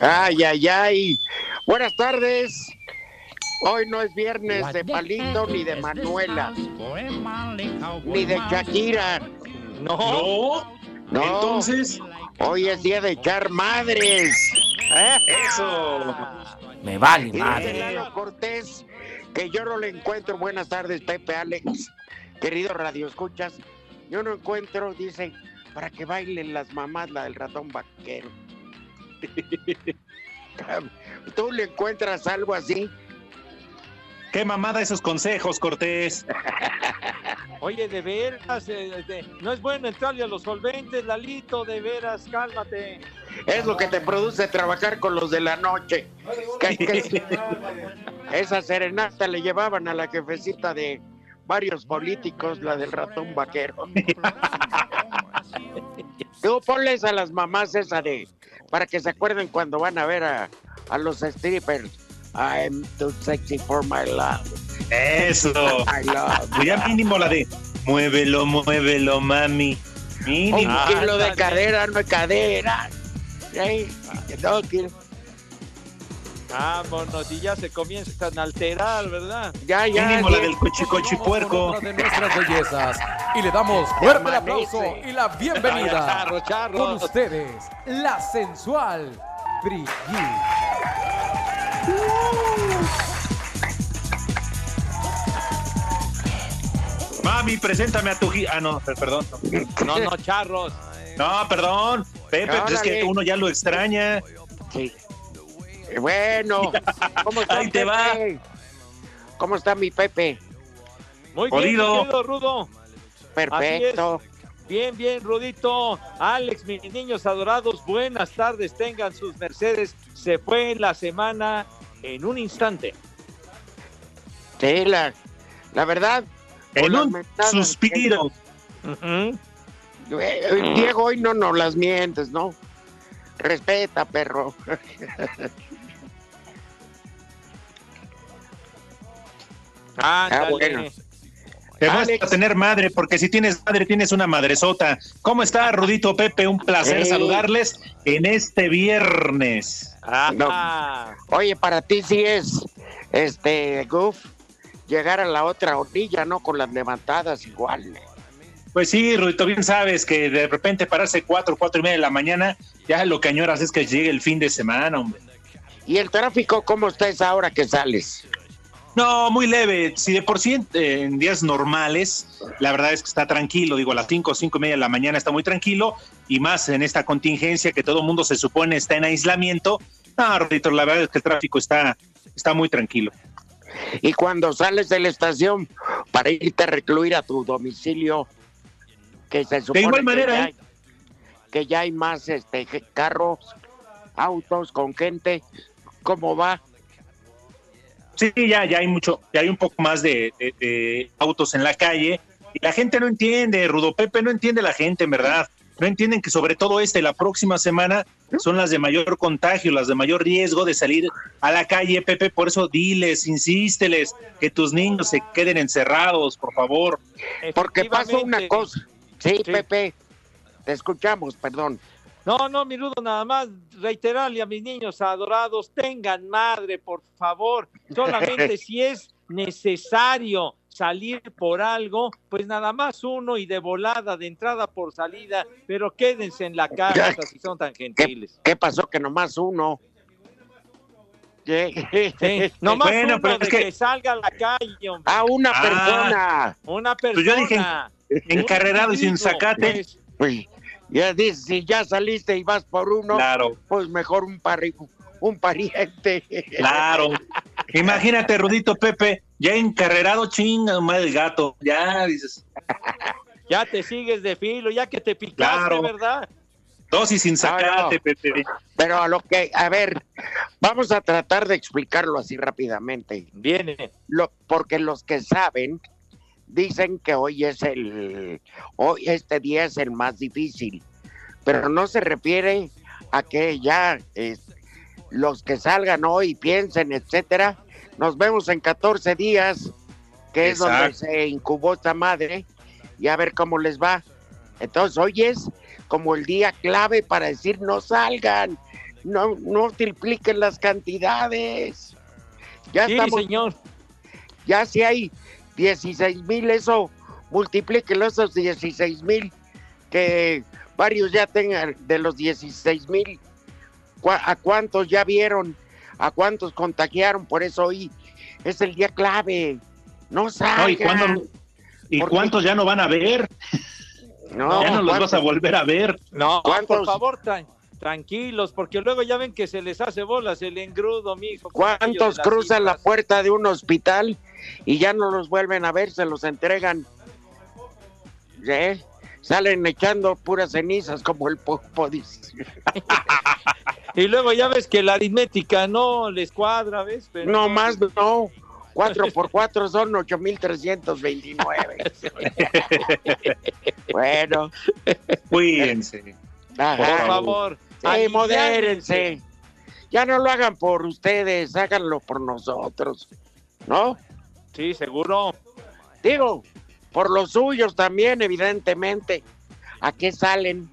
Ay, ay, ay. Buenas tardes. Hoy no es viernes de Palito ni de Manuela, ni de Shakira. No. No. Entonces, Hoy es día de echar madres. eso. Me vale madre. Lalo Cortés que yo no le encuentro. Buenas tardes, Pepe, Alex. Querido Radio Escuchas, yo no encuentro, dice, para que bailen las mamás la del ratón vaquero. ¿Tú le encuentras algo así? Qué mamada esos consejos, Cortés. Oye, de veras, eh, de- no es bueno entrarle a los solventes, Lalito, de veras, cálmate. Es lo que te produce trabajar con los de la noche. Esa serenata le llevaban a la jefecita de varios políticos, la del ratón vaquero. Tú ponles a las mamás esa de, para que se acuerden cuando van a ver a, a los strippers. I'm too sexy for my love. Eso. I love. Pues ya mínimo la de muévelo, muévelo, mami. Un Mínimo. kilo de cadera, no es cadera. Ey, no, kilo. Vámonos, y ya se comienzan a alterar, ¿verdad? Ya, ya. Mínimo la del cochicochi Vamos con puerco. otra de nuestras bellezas. Y le damos fuerte el aplauso y la bienvenida. Charro, charro. Con ustedes, la sensual Brigitte. Mami, preséntame a tu Ah, no, perdón. No, no, charros. No, perdón. Pepe, pues es que uno ya lo extraña. Sí. Bueno, ¿cómo está Ahí te va. ¿Cómo está mi Pepe? Muy bien, Jodido. querido Rudo. Perfecto. Bien, bien, Rudito. Alex, mis niños adorados, buenas tardes, tengan sus mercedes. Se fue la semana en un instante. Sí, la, la verdad. En un suspiro. Eh, Diego, hoy no nos las mientes, ¿no? Respeta, perro. Bueno. Te vas Alex. a tener madre, porque si tienes madre, tienes una madresota. ¿Cómo está, Rudito Pepe? Un placer Hey. saludarles en este viernes. Ajá. Oye, para ti sí es, este, Goof, llegar a la otra orilla, ¿no? Con las levantadas igual. Pues sí, Rudito, bien sabes que de repente pararse cuatro, cuatro y media de la mañana, ya lo que añoras es que llegue el fin de semana, hombre. ¿Y el tráfico cómo está esa hora que sales? No, muy leve. Si de por sí en, días normales, la verdad es que está tranquilo. Digo, a las cinco, cinco y media de la mañana está muy tranquilo. Y más en esta contingencia que todo el mundo se supone está en aislamiento. No, Rudito, la verdad es que el tráfico está, está muy tranquilo. Y cuando sales de la estación para irte a recluir a tu domicilio, que se supone igual que manera, ya ¿eh? hay, que ya hay más este carros, autos con gente, ¿cómo va? Sí, ya, ya hay mucho, ya hay un poco más de, de- de autos en la calle, Y la gente no entiende, Rudo Pepe, no entiende la gente, en verdad. No entienden que sobre todo esta y la próxima semana son las de mayor contagio, las de mayor riesgo de salir a la calle, Pepe. Por eso diles, insísteles, que tus niños se queden encerrados, por favor. Porque pasa una cosa. Sí, Sí. Pepe, te escuchamos, perdón. No, no, mi Rudo, nada más reiterarle a mis niños adorados, tengan madre, por favor. Solamente si es necesario salir por algo, pues nada más uno y de volada, de entrada por salida, pero quédense en la casa si son tan gentiles. ¿Qué pasó que nomás uno? ¿Qué? Sí, nomás Bueno, uno pero de es que... que- salga a la calle, hombre. Ah, una Ah. persona. Una Pues persona. yo dije, encarrerado y sin zacate. pues. Ya dices, si ya saliste y vas por uno, Claro, pues mejor un, pari- un pariente. claro. Imagínate, Rudito Pepe, ya encarrerado, chinga, madre el gato. Ya dices, Ya te sigues de filo, ya que te picaste, Claro. ¿verdad? dosis sin zacate, no. Pepe. Pero a lo que, a ver, vamos a tratar de explicarlo así rápidamente. Viene. Lo, porque los que saben dicen que hoy es el, hoy este día es el más difícil, pero no se refiere a que ya los que salgan hoy piensen, etcétera. Nos vemos en 14 días, que es donde Exacto. se incubó esta madre, y a ver cómo les va. Entonces, hoy es como el día clave para decir no salgan, no, no tripliquen las cantidades. Ya Sí, estamos señor. ya si hay 16 mil, eso multiplíquelo esos 16 mil, que varios ya tengan de los 16 mil, ¿a cuántos ya vieron? ¿A cuántos contagiaron? Por eso hoy es el día clave. No No, salgan. ¿Y, cuándo- ¿y ¿Por qué? cuántos ya no van a ver? No, ya no los ¿cuántos? vas a volver a ver. No, ¿Cuántos? por favor, tran- tranquilos, porque luego ya ven que se les hace bolas el engrudo, mijo. ¿Cuántos cruzan la puerta de un hospital y ya no los vuelven a ver, se los entregan? ¿Eh? Salen echando puras cenizas como el popo, dice. Y luego ya ves que la aritmética no les cuadra, ¿ves? Pero No más, no. 4 por 4 son 8329. bueno, Cuídense. ajá. Por favor. Aliviánense. modérense. Ya no lo hagan por ustedes, háganlo por nosotros. ¿No? Sí, seguro. Digo, por los suyos también, evidentemente. ¿A qué salen?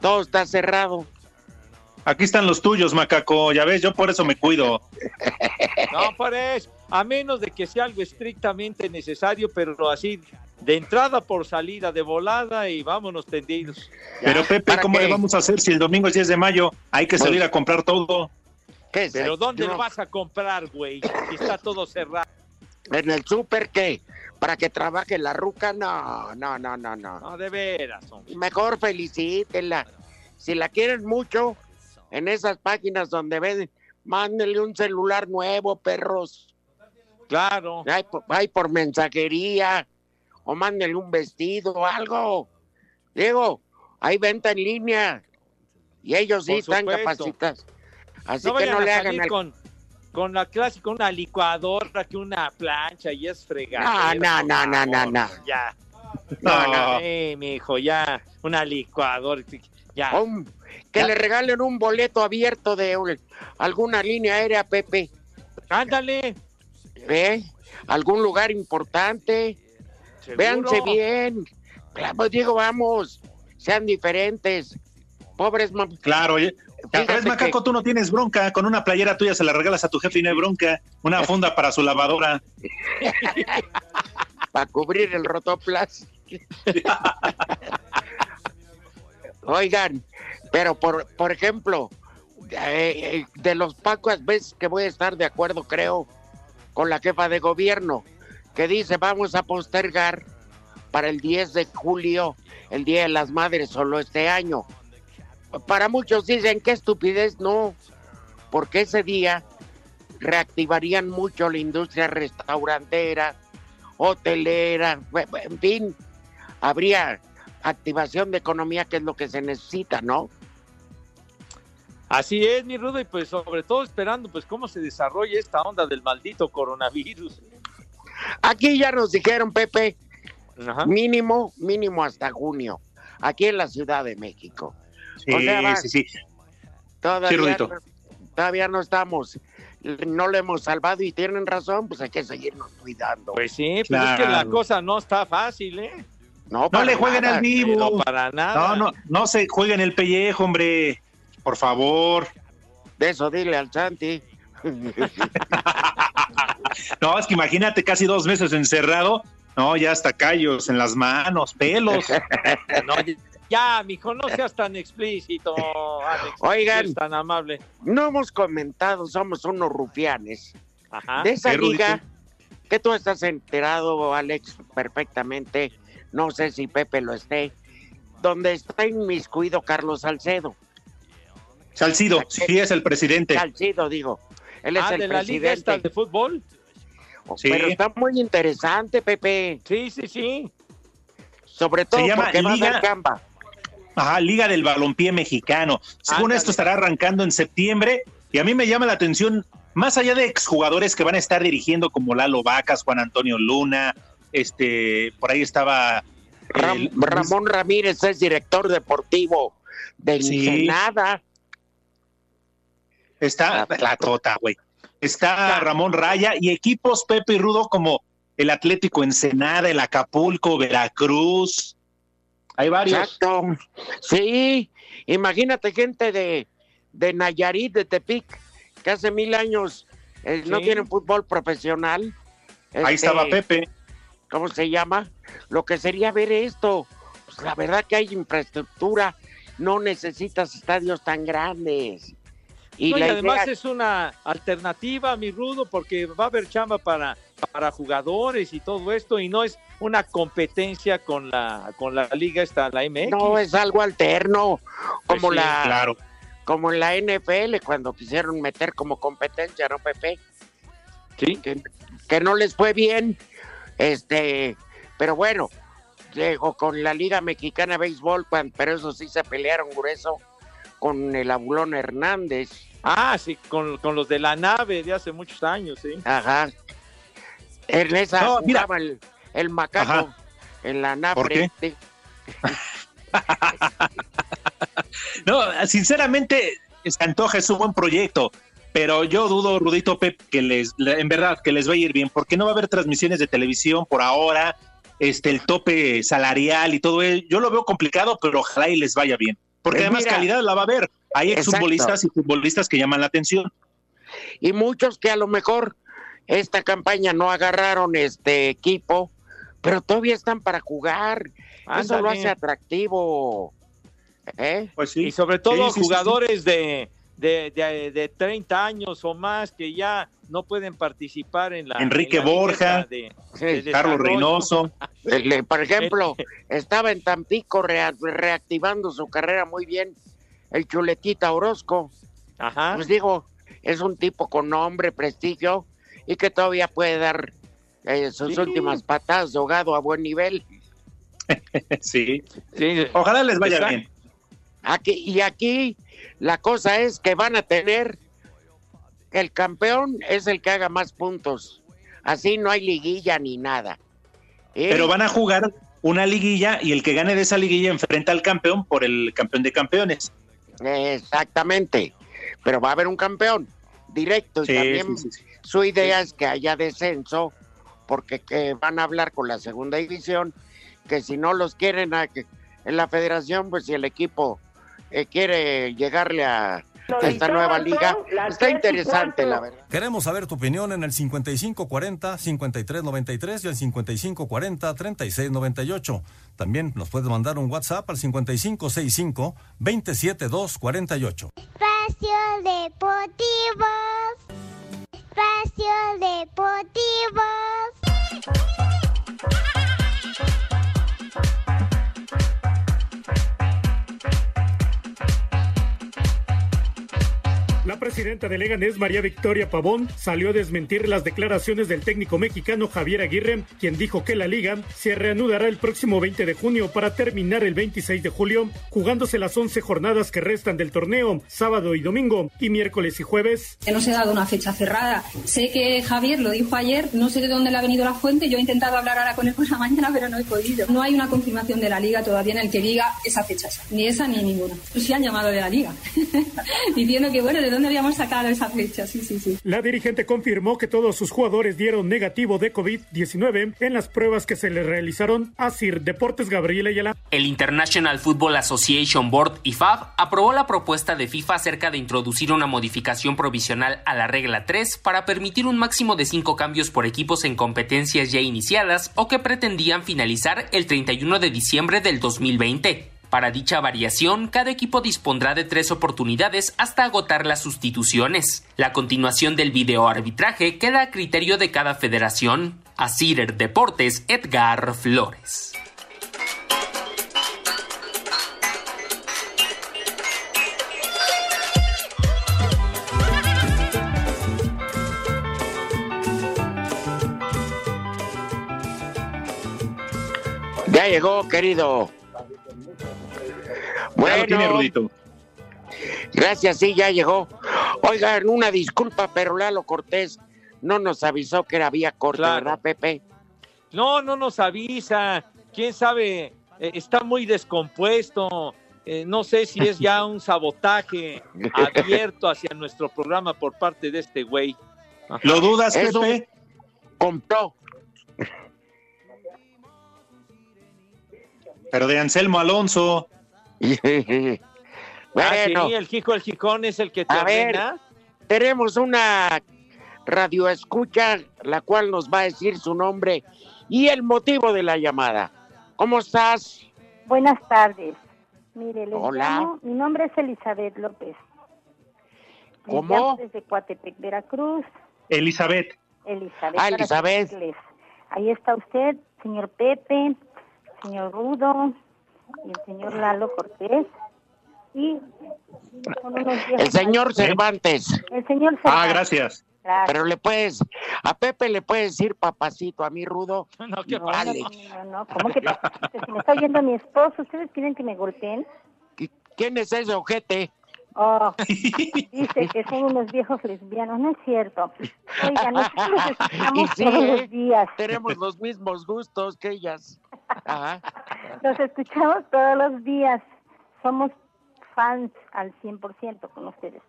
Todo está cerrado. Aquí están los tuyos, macaco. Ya ves, yo por eso me cuido. No, por eso. A menos de que sea algo estrictamente necesario, pero así, de entrada por salida, de volada y vámonos tendidos. Pero Pepe, ¿para ¿cómo qué? le vamos a hacer si el domingo es 10 de mayo? Hay que salir Pues- a comprar todo. ¿Qué es? Pero ¿dónde lo vas a comprar, güey? Si está todo cerrado. ¿En el súper qué? ¿Para que trabaje la ruca? No, no, no, no, no. No, de veras, hombre. Mejor felicítenla. Si la quieren mucho, en esas páginas donde ven, mándenle un celular nuevo, perros. Claro. Hay, por- hay por mensajería, o mándenle un vestido o algo. Digo, hay venta en línea. Y ellos sí están capacitados. Así no que no le hagan al... con, con la clásica, una licuadora, que una plancha y es fregada. No, no, no, no, no, no. Ya. No, no. Mi hijo, ya. Una licuadora. Ya. Un- que Ya. le regalen un boleto abierto de un- alguna línea aérea, Pepe. Ándale. ¿Eh? Algún lugar importante. seguro. Véanse bien. Claro, digo, vamos, sean diferentes. Pobres mam- Claro, oye. Ves, macaco, que- tú no tienes bronca. Con una playera tuya se la regalas a tu jefe y no hay bronca. Una funda para su lavadora. para cubrir el rotoplas. Oigan, pero por, por ejemplo, eh, eh, de los pocas veces que voy a estar de acuerdo, creo, con la jefa de gobierno, que dice vamos a postergar para el 10 de julio el Día de las Madres solo este año. Para muchos dicen qué estupidez, no, porque ese día reactivarían mucho la industria restaurantera, hotelera, en fin, habría activación de economía que es lo que se necesita, ¿no? Así es, mi Rudo, y pues sobre todo esperando pues cómo se desarrolla esta onda del maldito coronavirus. Aquí ya nos dijeron, Pepe, Ajá. Mínimo, mínimo hasta junio, aquí en la Ciudad de México. Sí, O sea, va- sí, sí. Todavía, todavía no estamos, no lo hemos salvado y tienen razón, pues hay que seguirnos cuidando. Pues sí, pero es que la Claro. cosa no está fácil, ¿eh? no, No le jueguen nada. al vivo. No, para nada. No, no, no se jueguen el pellejo, hombre. Por favor. De eso dile al Santi. No, es que imagínate casi dos meses encerrado. No, ya hasta callos en las manos, pelos. No, ya, mijo, no seas tan explícito, Alex. Oigan. Tan amable. no hemos comentado, somos unos rufianes. Ajá. de esa ¿Qué, Rudito? liga que tú estás enterado, Alex, perfectamente. No sé si Pepe lo esté. Donde está inmiscuido Carlos Salcedo. Salcido, sí es el presidente. Salcido, digo. Él es Ah, el de la liga esta presidente. de fútbol. Sí. Pero está muy interesante, Pepe. Sí, sí, sí. Sobre todo llama porque va a Liga- Gamba. Ajá, Liga del Balompié Mexicano. Según Ándale. esto estará arrancando en septiembre y a mí me llama la atención, más allá de exjugadores que van a estar dirigiendo como Lalo Vacas, Juan Antonio Luna, este, por ahí estaba Ram- el- Ramón Ramírez es director deportivo de Sí. Ensenada. Está la tota, güey. Está. Ramón Raya y equipos Pepe y Rudo como el Atlético Ensenada, el Acapulco, Veracruz. Hay varios. Exacto. Sí, imagínate gente de, de Nayarit, de Tepic, que hace mil años eh, no tienen fútbol profesional. Ahí Este, estaba Pepe. ¿Cómo se llama? Lo que sería ver esto. Pues la verdad que hay infraestructura, no necesitas estadios tan grandes. Y No, y la además idea- es una alternativa, mi rudo, porque va a haber chamba para, para jugadores y todo esto, y no es una competencia con la, con la liga esta, la MX. no es algo alterno, como Pues sí, la Claro. como en la NFL cuando quisieron meter como competencia, ¿no, Pepe? Sí. que, que no les fue bien, este, pero bueno, llegó con la Liga Mexicana de Béisbol, pero eso sí se pelearon grueso con el Abulón Hernández, Ah, sí, con, con los de la nave de hace muchos años, sí. ajá. En esa No, mira. jugaba el, el macaco Ajá. en la nave. ¿Por qué? No, sinceramente, se antoja, es un buen proyecto, pero yo dudo, Rudito Pep, que les, le- en verdad, que les va a ir bien, porque no va a haber transmisiones de televisión por ahora, este, el tope salarial y todo ello. Yo lo veo complicado, pero ojalá y les vaya bien, porque Pues además mira. calidad la va a haber. Hay exfutbolistas y futbolistas que llaman la atención. Y muchos que a lo mejor esta campaña no agarraron este equipo, pero todavía están para jugar. Eso lo hace atractivo. ¿Eh? Pues sí. Y sobre todo Sí, sí, sí, jugadores De, de, de, de 30 años o más que ya no pueden participar en la. Enrique en la liga Borja, de- Sí. Carlos. Reynoso. Por ejemplo, estaba en Tampico rea- reactivando su carrera muy bien el Chuletita Orozco. Ajá. Pues digo, es un tipo con nombre, prestigio y que todavía puede dar eh, sus Sí. últimas patadas de ahogado a buen nivel. sí. Sí, Ojalá les vaya Exacto. bien. Aquí, y aquí la cosa es que van a tener el campeón es el que haga más puntos. Así no hay liguilla ni nada. ¿Eh? Pero van a jugar una liguilla y el que gane de esa liguilla enfrenta al campeón por el campeón de campeones. Exactamente. Pero va a haber un campeón directo y también sí, sí, sí. su idea es que haya descenso porque que van a hablar con la segunda división que si no los quieren a- en la federación pues si el equipo eh, quiere llegarle a esta nueva liga está interesante la verdad Queremos saber tu opinión en el 5540-5393 y el 5540-3698. También nos puedes mandar un WhatsApp al 5565-27248. Espacio Deportivo. Espacio Deportivo. Presidenta de Leganés, María Victoria Pavón, salió a desmentir las declaraciones del técnico mexicano Javier Aguirre, quien dijo que la liga se reanudará el próximo 20 de junio para terminar el 26 de julio, jugándose las 11 jornadas que restan del torneo, sábado y domingo, y miércoles y jueves. No se ha dado una fecha cerrada. Sé que Javier lo dijo ayer, no sé de dónde le ha venido la fuente, yo he intentado hablar ahora con él por la mañana, pero no he podido. No hay una confirmación de la liga todavía en el que diga esa fecha, ni esa ni ninguna. Pues sí han llamado de la liga, diciendo que bueno, ¿de dónde habíamos sacado esa fecha? Sí, sí, sí. La dirigente confirmó que todos sus jugadores dieron negativo de COVID-19 en las pruebas que se le realizaron a Sir Deportes Gabriel Ayala. El International Football Association Board, IFAB, aprobó la propuesta de FIFA acerca de introducir una modificación provisional a la regla 3 para permitir un máximo de cinco cambios por equipos en competencias ya iniciadas o que pretendían finalizar el 31 de diciembre del 2020. Para dicha variación, cada equipo dispondrá de tres oportunidades hasta agotar las sustituciones. La continuación del videoarbitraje queda a criterio de cada federación. A Cider Deportes, Edgar Flores. Ya llegó, querido. Ya lo tiene, Rudito. Gracias, sí, ya llegó. Oigan, una disculpa, pero Lalo Cortés no nos avisó que era vía corta, Claro. ¿verdad, Pepe? No, no nos avisa. Quién sabe, Eh, está muy descompuesto. Eh, no sé si es ya un sabotaje abierto hacia nuestro programa por parte de este güey. Ajá. ¿Lo dudas, Es un Pepe? Compró. Pero de Anselmo Alonso. Ah, bueno, sí, el Jico el Jicón es el que te A ver. tenemos una radio escucha, la cual nos va a decir su nombre y el motivo de la llamada. ¿Cómo estás? Buenas tardes. Mire, les Hola. llamo, mi nombre es Elizabeth López. Les ¿Cómo? llamo Desde Coatepec, Veracruz. Elizabeth. Elizabeth. Ah, Elizabeth. Ahí está usted, señor Pepe, señor Rudo y el señor Lalo Cortés. Y El señor. Cervantes. El señor Ah, Cervantes. gracias. Gracias. Pero le puedes, a Pepe le puedes decir papacito, a mí Rudo. No, ¿qué No? Vale. no, no, ¿cómo que papacito? Si me está oyendo mi esposo, ¿ustedes quieren que me golpeen? ¿Quién es ese ojete? Oh, dice que son unos viejos lesbianos, no es cierto. Oigan, nosotros escuchamos sí, todos los días. Tenemos los mismos gustos que ellas. Ajá. Los escuchamos todos los días. Somos fans al 100% con ustedes.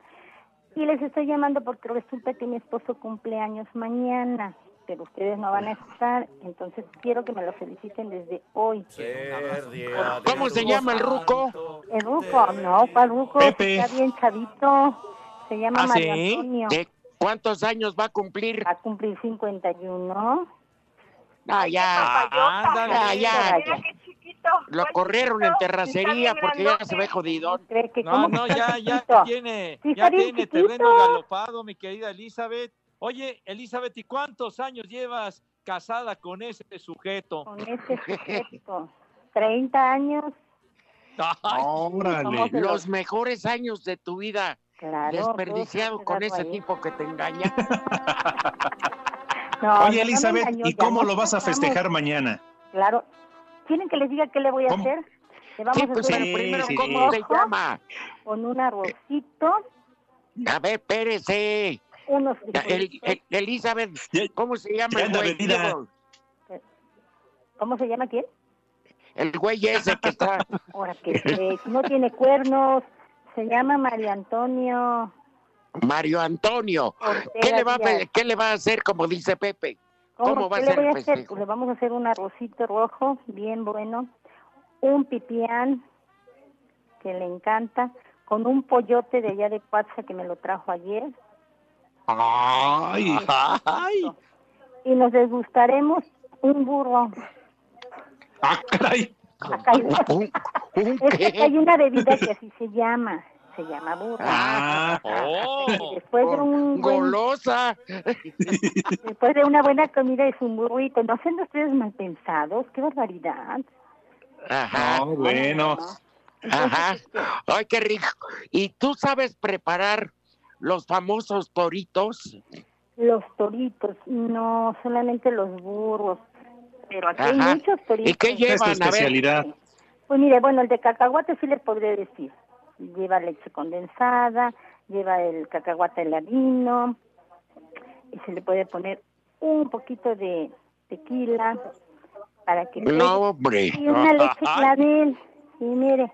Y les estoy llamando porque resulta que mi esposo cumple años mañana, pero ustedes no van a estar, entonces quiero que me lo feliciten desde hoy. ¿Cómo se llama el ruco? El Ruco, no, ¿cuál Ruco? Pepe. Está bien chavito. Se llama ¿Ah, Mario sí? Antonio. ¿De cuántos años va a cumplir? Va a cumplir 51. Ah, ya. Ándale. Ya. Lo corrieron en terracería porque ya se ve jodidón. ¿Cree que No, no, ya, ya tiene, Sí, ya tiene terreno galopado, mi querida Elizabeth. Oye, Elizabeth, ¿y cuántos años llevas casada con ese sujeto? Con este sujeto. 30 años. Órale. Los mejores años de tu vida Claro. desperdiciado todo con ese ahí. tipo que te engaña. No, Oye, Elizabeth, engañó, ¿y cómo lo vas a festejar mañana? Claro. ¿Quieren que les diga qué le voy a ¿Cómo? hacer? Le vamos Sí, a pues pero Sí, primero, sí. ¿cómo se llama? con un arrocito, A ver, espérese. unos El- frijolitos. el- Elizabeth, ¿cómo se llama el güey? ¿Cómo se llama quién? El güey ese que está. Ahora que eh, no tiene cuernos. Se llama Mario Antonio Mario Antonio. ¿Qué le, va a, ¿Qué le va a hacer, como dice Pepe? ¿Cómo va a ser el hacer? le vamos a hacer un arrocito rojo, bien bueno, un pipián, que le encanta, con un pollote de allá de Cuatza que me lo trajo ayer, Ay, ay. y nos desgustaremos un burro. Ah, caray. Acá hay, ¿Un, un es que hay una bebida que así se llama, se llama burro. Ah, Oh, después de un buen- Golosa. después de una buena comida es un burrito. No sean ustedes mal pensados, qué barbaridad. Ajá. no, bueno. Ajá. este, Ay, qué rico. ¿Y tú sabes preparar los famosos toritos. Los toritos, no, solamente los burros. Pero aquí hay muchos toritos. ¿Y qué llevan? A ver. Pues mire, bueno, el de cacahuate sí les podría decir. Lleva leche condensada, lleva el cacahuate heladino, y se le puede poner un poquito de tequila para que... No, hombre. Y una leche clavel, sí, mire,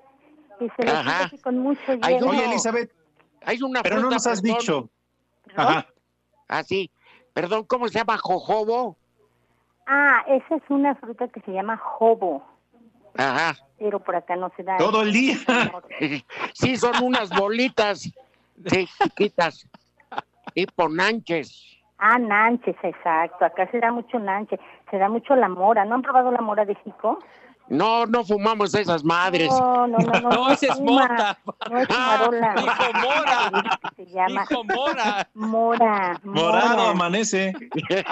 y se le así con mucho Hay hielo. Hay una Pero no nos has perdón. dicho. Ajá. Ah, sí. Perdón, ¿cómo se llama? ¿Jojobo? Ah, esa es una fruta que se llama jobo, Ajá. pero por acá no se da. Todo el día. Sí, son unas bolitas. Sí, chiquitas. Tipo nanches. Ah, nanches, exacto. Acá se da mucho nanche, se da mucho la mora. ¿No han probado la mora de Jico? No, no fumamos esas madres. No, no, no, no. No, ese es fuma, mota. No es fumarola. Dijo mora. Se llama Dijo mora. mora. Morado mora. amanece. Qué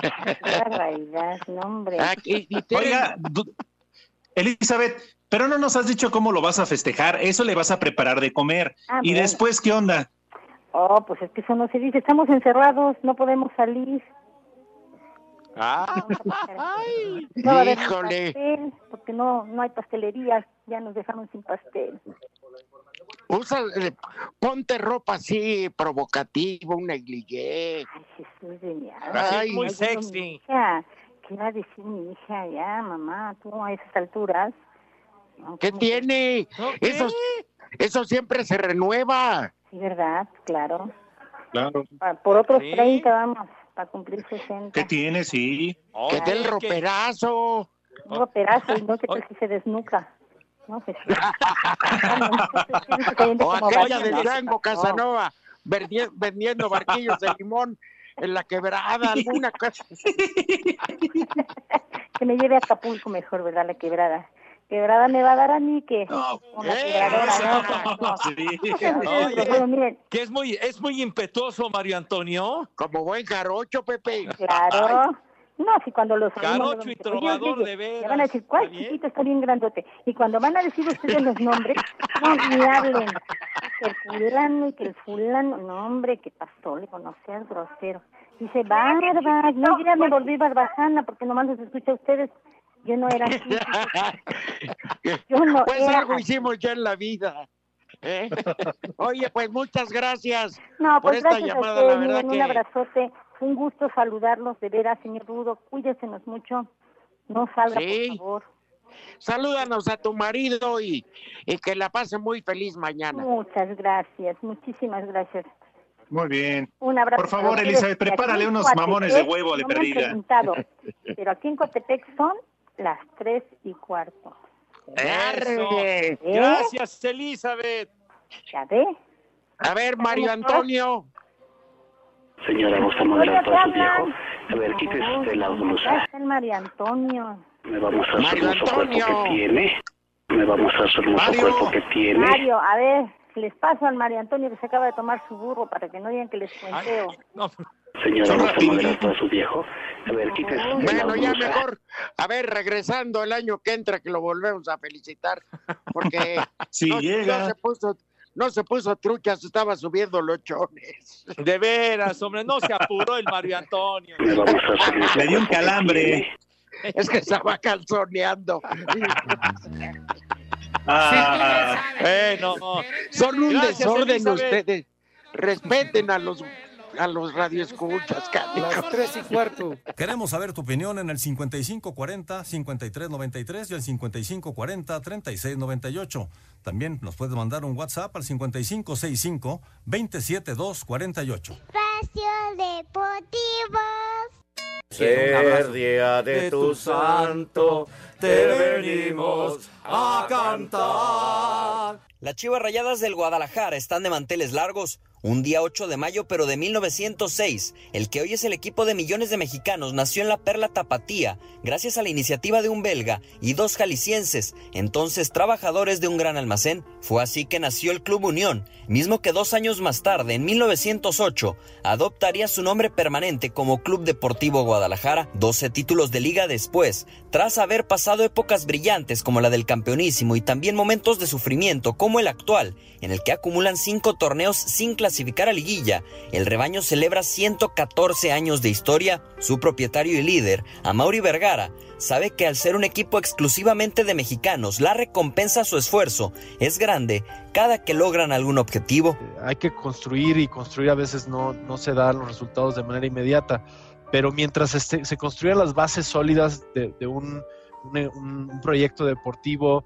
barbaridad, no, hombre. Ah, tienen- Oiga, Elizabeth, pero no nos has dicho cómo lo vas a festejar. Eso le vas a preparar de comer. Ah, y bueno. después, ¿qué onda? Oh, pues es que eso no se dice. Estamos encerrados, no podemos salir. Ah, No va a haber ni híjole. pastel, porque no, no hay pastelería. Ya nos dejaron sin pastel. Usa, eh, ponte ropa así provocativa, un negligé. Ay, Jesús de mi Ay, muy Ay, sexy. hija, ¿Qué va a decir mi hija ya, mamá? Tú a esas alturas. No, ¿Qué ¿cómo que- tiene? Eso, eso siempre se renueva. Sí, ¿verdad? Claro. Claro. Pa- Por otros Sí. 30 vamos, para cumplir 60. ¿Qué tiene? Sí. que del que- roperazo. Un roperazo y no sé qué si se desnuca. No sé. O aquella del Django Casanova vendiendo barquillos de limón en la quebrada, alguna cosa. que me lleve a Acapulco mejor, ¿verdad? La quebrada. Quebrada me va a dar a mí que una quebradora, ¿no? No. Sí. Oye. Pero miren, Que es muy, es muy impetuoso, Mario Antonio. Como buen jarocho, Pepe. Claro. No, si cuando los luego y trovador de veras. Me van a decir, ¿cuál chiquito está bien grandote? Y cuando van a decir ustedes los nombres, no, ni hablen. Que el fulano y que el fulano, no, hombre, que pasó, le digo, no seas grosero. Dice, barba, no, yo ya me volví barbajana porque nomás los escucho a ustedes. Yo no era así. Yo no pues era algo así. hicimos ya en la vida. ¿eh? Oye, pues muchas gracias No, por pues esta gracias a llamada. ustedes, La verdad miren, un que abrazote. Un gusto saludarlos, de veras, señor Rudo. Cuídensenos mucho. No salga, Sí. por favor. salúdanos a tu marido y, y que la pase muy feliz mañana. Muchas gracias, muchísimas gracias. Muy bien. Un abrazo. Por favor, Elizabeth, prepárale unos Coatepec, mamones de huevo de no me han perdida. pero aquí en Cotepec son las tres y cuarto. ¿Eh? Gracias, Elizabeth. ¿Ya ve? A ver, Mario Antonio. Señora, ¿gusta moderar ¿qué para su viejo? A ver, quítese usted la blusa. el Mario Antonio. Me va a mostrar su hermoso cuerpo que tiene. Me va a mostrar su hermoso Mario. cuerpo que tiene. Mario, a ver, les paso al Mario Antonio que se acaba de tomar su burro para que no digan que les cuenteo. No, Señora, ¿gusta moderar rapidito. para su viejo? A ver, quítese Bueno, ya mejor. A ver, regresando el año que entra, que lo volvemos a felicitar, porque Si no, llega. no se puso, no se puso trucha, se estaba subiendo los chones. de veras, hombre, no se apuró el Mario Antonio. A Le dio un calambre. Es que estaba calzoneando. Ah, Eh, no, no. Son un Gracias, desorden Elizabeth. ustedes. Respeten a los a los radioescuchas. Las tres y cuarto. Queremos saber tu opinión en el 5540-5393 y el 5540-3698. También nos puedes mandar un WhatsApp al 5565-27248. Espacio Deportivo. Ser día de tu santo, te venimos a cantar. Las Chivas Rayadas del Guadalajara están de manteles largos. Un día 8 de mayo, pero de 1906, el que hoy es el equipo de millones de mexicanos nació en la Perla Tapatía, gracias a la iniciativa de un belga y dos jaliscienses, entonces trabajadores de un gran almacén. Fue así que nació el Club Unión, mismo que dos años más tarde, en 1908, adoptaría su nombre permanente como Club Deportivo Guadalajara, 12 títulos de liga después, tras haber pasado épocas brillantes como la del campeonísimo y también momentos de sufrimiento como el actual, en el que acumulan cinco torneos sin clasificación clasificar a liguilla, el rebaño celebra 114 años de historia. Su propietario y líder, Amaury Vergara, sabe que al ser un equipo exclusivamente de mexicanos, la recompensa a su esfuerzo es grande cada que logran algún objetivo. Hay que construir y construir a veces no, no se dan los resultados de manera inmediata, pero mientras este, se construyan las bases sólidas de, un proyecto deportivo,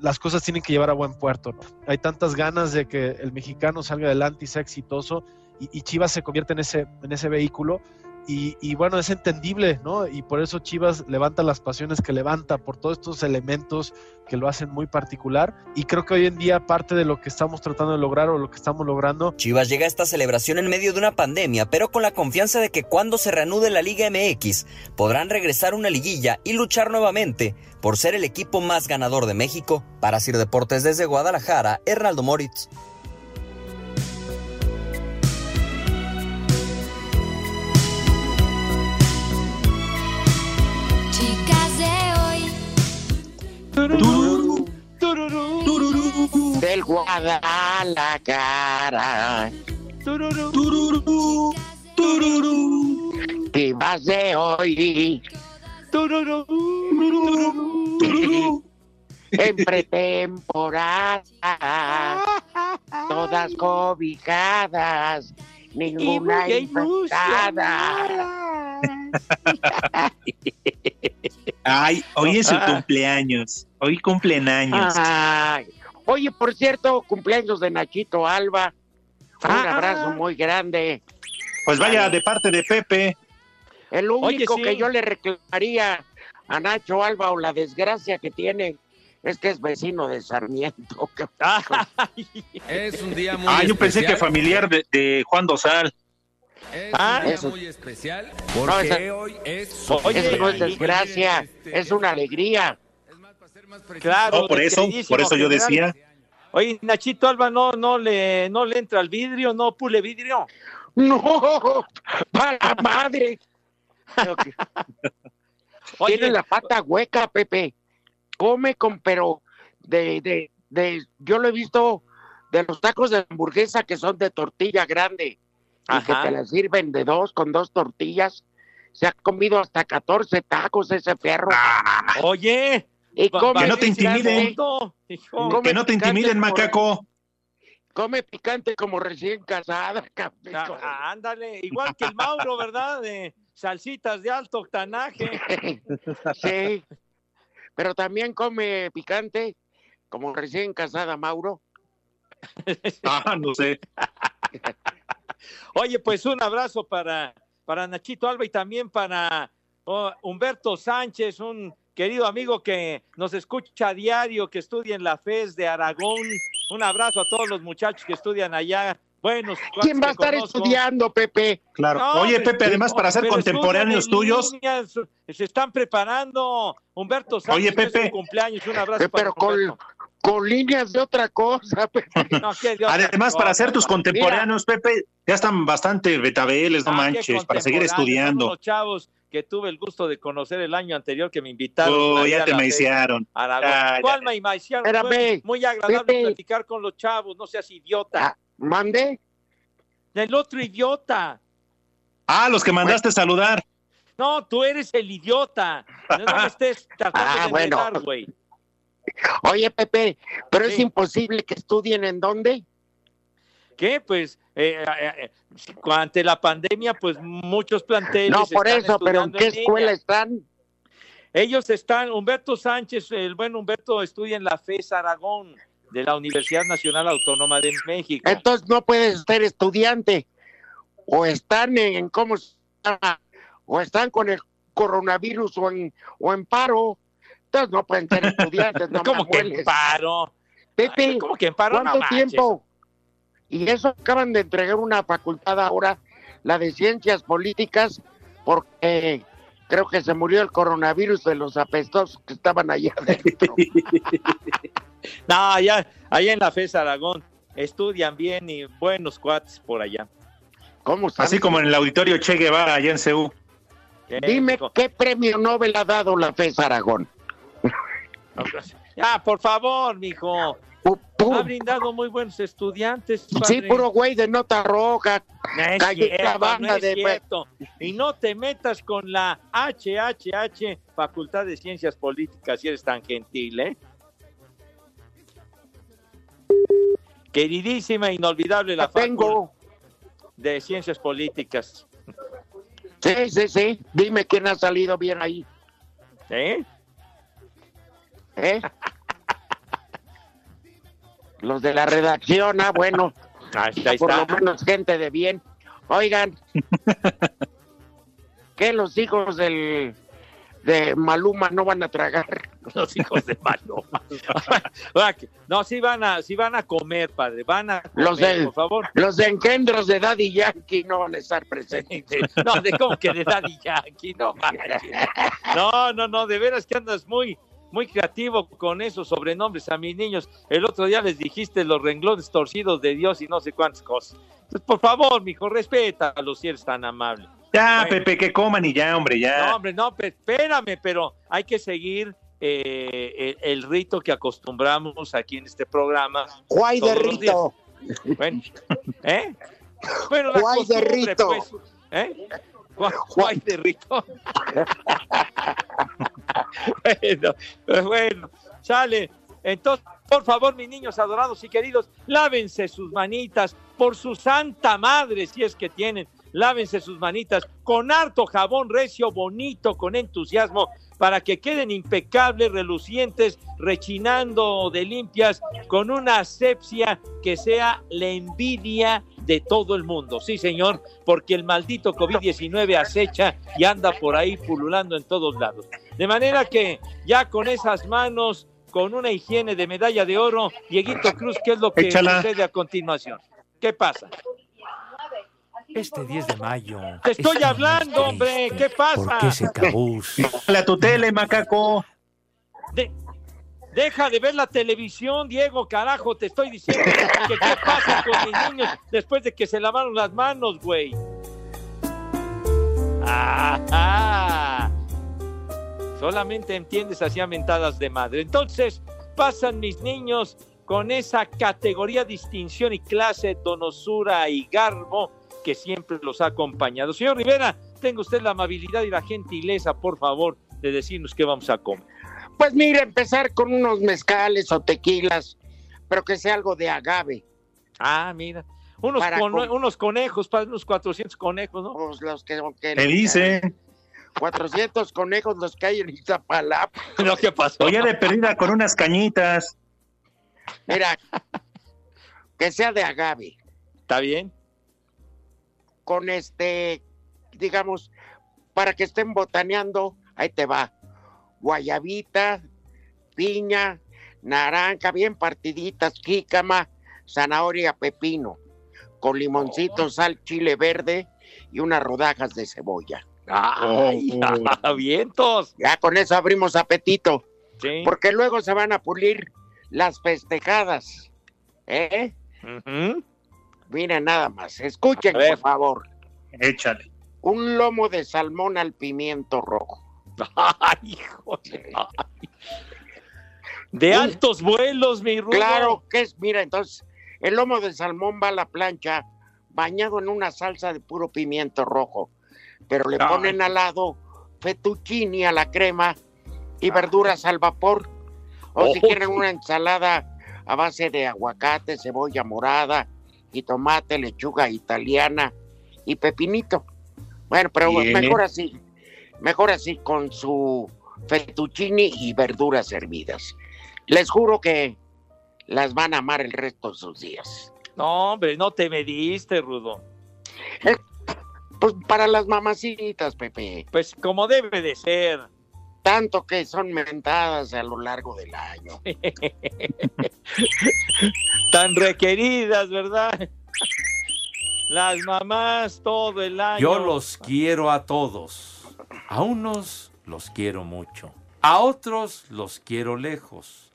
las cosas tienen que llevar a buen puerto. Hay tantas ganas de que el mexicano salga adelante y sea exitoso y, y Chivas se convierte en ese, en ese vehículo. Y, bueno, es entendible, ¿no? Y por eso Chivas levanta las pasiones que levanta, por todos estos elementos que lo hacen muy particular. Y creo que hoy en día parte de lo que estamos tratando de lograr o lo que estamos logrando. Chivas llega a esta celebración en medio de una pandemia, pero con la confianza de que cuando se reanude la Liga MX podrán regresar a una liguilla y luchar nuevamente por ser el equipo más ganador de México. Para Sir Deportes desde Guadalajara, Hernaldo Moritz. Tururú, tururú, del Guadalajara. Tururú, tururú, tururú. Chivas de hoy. Tururú, tururú. En pretemporada, todas cobijadas, ninguna infectada. Ay, hoy es su cumpleaños. Hoy cumplen años. Ay. Oye, por cierto, cumpleaños de Nachito Alba. Un Ah. abrazo muy grande. Pues vaya de parte de Pepe. El único sí. que yo le reclamaría a Nacho Alba o la desgracia que tiene es que es vecino de Sarmiento. Es un día muy Ah, yo pensé que familiar de, de Juan Dosal. Es Ah, un día eso. muy especial No, porque esa- hoy es su Eso no es desgracia, es una alegría. Claro. No, por mi eso, queridísimo por eso yo decía. Oye, Nachito Alba no, no le, no le entra al vidrio, no pule vidrio. No, para madre. Tiene la pata hueca, Pepe. Come con, pero de, de, de, yo lo he visto de los tacos de hamburguesa que son de tortilla grande y que te la sirven de dos con dos tortillas. Se ha comido hasta 14 tacos ese perro. Oye, y come que no te intimiden. Come Que no te intimiden, como- macaco. Come picante como recién casada, cabrón. Ah, ándale, igual que el Mauro, ¿verdad? De salsitas de alto octanaje. Sí, pero también come picante como recién casada, Mauro. Ah, no sé. Oye, pues un abrazo para, para Nachito Alba y también para oh, Humberto Sánchez, un querido amigo que nos escucha a diario, que estudia en la FES de Aragón. Un abrazo a todos los muchachos que estudian allá. Buenos. ¿Quién va a estar conozco. estudiando, Pepe? Claro. No, Oye, pero- Pepe, además para ser pero contemporáneos tuyos. se están preparando. Humberto Sánchez, Oye, es Pepe. su cumpleaños. Un abrazo Eh, para pero con. Con líneas de otra cosa, Pepe. No, ¿qué de otra Además, para ser tus contemporáneos, Pepe, ya están bastante betabeles, no Ah, manches, para seguir estudiando. unos chavos que tuve el gusto de conocer el año anterior que me invitaron. Oh, ya te maiciaron. Ah. ¿Cuál me maiciaron? Espérame, muy agradable Pepe. platicar con los chavos, no seas idiota. Ah, ¿Mande? El otro idiota. Ah, los que mandaste saludar. No, tú eres el idiota. No me estés tratando Ah, de bueno. güey. Oye, Pepe, pero es imposible que estudien en dónde. ¿Qué? Pues eh, eh, eh, ante la pandemia, pues muchos planteles. No, por están eso, pero ¿en qué escuela están? Ellos están, Humberto Sánchez, el buen Humberto estudia en la FES Aragón de la Universidad Nacional Autónoma de México. Entonces no puedes ser estudiante. O están en, ¿cómo se llama? O están con el coronavirus o en, o en paro. Entonces no pueden ser estudiantes. No ¿Cómo que en paro? Pepe, Ay, ¿Cómo que en paro? ¿cuánto No tiempo? Y eso acaban de entregar una facultad ahora, la de ciencias políticas, porque creo que se murió el coronavirus de los apestosos que estaban allá adentro. No, allá, allá en la FES Aragón estudian bien y buenos cuates por allá. ¿Cómo Así como en el auditorio Che Guevara allá en CEU. Eh, Dime qué premio Nobel ha dado la FES Aragón. Ya, por favor, mijo. Ha brindado muy buenos estudiantes. Sí, puro güey de nota roja. No es cierto, la no banda es de- cierto. Y no te metas con la HHH, Facultad de Ciencias Políticas, si eres tan gentil, ¿eh? Queridísima, inolvidable la Facultad de Ciencias Políticas. Sí, sí, sí. Dime quién ha salido bien ahí. ¿Eh? ¿Eh? Los de la redacción, ah, bueno. Ahí, ahí Por está. lo menos gente de bien. Oigan, ¿qué los hijos del de Maluma no van a tragar? Los hijos de Maluma. no, sí van a, sí van a comer, padre. Van a comer, Los del- por favor. Los de engendros de Daddy Yankee no van a estar presentes. No, de cómo que de Daddy Yankee, no. No, no, no, de veras que andas muy, muy creativo con esos sobrenombres a mis niños. El otro día les dijiste los renglones torcidos de Dios y no sé cuántas cosas. Entonces, por favor, mijo, respétalos si eres tan amable. Ya, Bueno. Pepe, que coman y ya, hombre, ya. No, hombre, no, espérame, pero hay que seguir eh, el, el rito que acostumbramos aquí en este programa. Guay de rito. días. Bueno, ¿eh? Bueno, la Guay de rito. pues, ¿eh? Guay, guay de rito. bueno, pues bueno, sale. Entonces, por favor, mis niños adorados y queridos, lávense sus manitas por su santa madre, si es que tienen. Lávense sus manitas con harto jabón recio, bonito, con entusiasmo, para que queden impecables, relucientes, rechinando de limpias, con una asepsia que sea la envidia de todo el mundo. Sí, señor, porque el maldito COVID-19 acecha y anda por ahí pululando en todos lados. De manera que ya con esas manos, con una higiene de medalla de oro, Dieguito Cruz, ¿qué es lo que Échala. sucede a continuación? ¿Qué pasa? Este 10 de mayo. Te estoy hablando, hombre, ¿qué pasa? Porque ese cabús. La tu tele, macaco. De- deja de ver la televisión, Diego, carajo, te estoy diciendo que qué pasa con mis niños después de que se lavaron las manos, güey. Ajá. Solamente entiendes así mentadas de madre. Entonces, pasan mis niños con esa categoría, distinción y clase, donosura y garbo que siempre los ha acompañado. Señor Rivera, tenga usted la amabilidad y la gentileza, por favor, de decirnos qué vamos a comer. Pues mira, empezar con unos mezcales o tequilas, pero que sea algo de agave. Ah, mira. Unos, con- unos conejos, para unos 400 conejos, ¿no? Pues los que, que- ¿Qué dice? 400 conejos los que hay en Iztapalapa. Lo que pasó. Oye, de perdida con unas cañitas. Mira, que sea de agave, ¿Está bien? con este, digamos, para que estén botaneando, ahí te va. Guayabita, piña, naranja, bien partiditas, jícama, zanahoria, pepino, con limoncito, sal, chile verde y unas rodajas de cebolla. ¡Ay! ¡Vientos! Ya con eso abrimos apetito. Sí. Porque luego se van a pulir las festejadas. ¿Eh? Ujú. Miren nada más. Escuchen, por favor. Échale. Un lomo de salmón al pimiento rojo. ¡Ay, híjole! Ay. De altos vuelos, mi Rudo. Claro que es, mira, entonces, el lomo de salmón va a la plancha bañado en una salsa de puro pimiento rojo. Pero le ponen al lado fettuccini a la crema y verduras al vapor. O si Oh. quieren una ensalada a base de aguacate, cebolla morada y tomate, lechuga italiana y pepinito. Bueno, pero Bien. mejor así. Mejor así con su fettuccini y verduras hervidas. Les juro que las van a amar el resto de sus días. No, hombre, no te mediste, Rudo. Pues para las mamacitas, Pepe. Pues como debe de ser. Tanto que son mentadas a lo largo del año. Tan requeridas, ¿verdad? Las mamás todo el año. Yo los quiero a todos. A unos los quiero mucho. A otros los quiero lejos.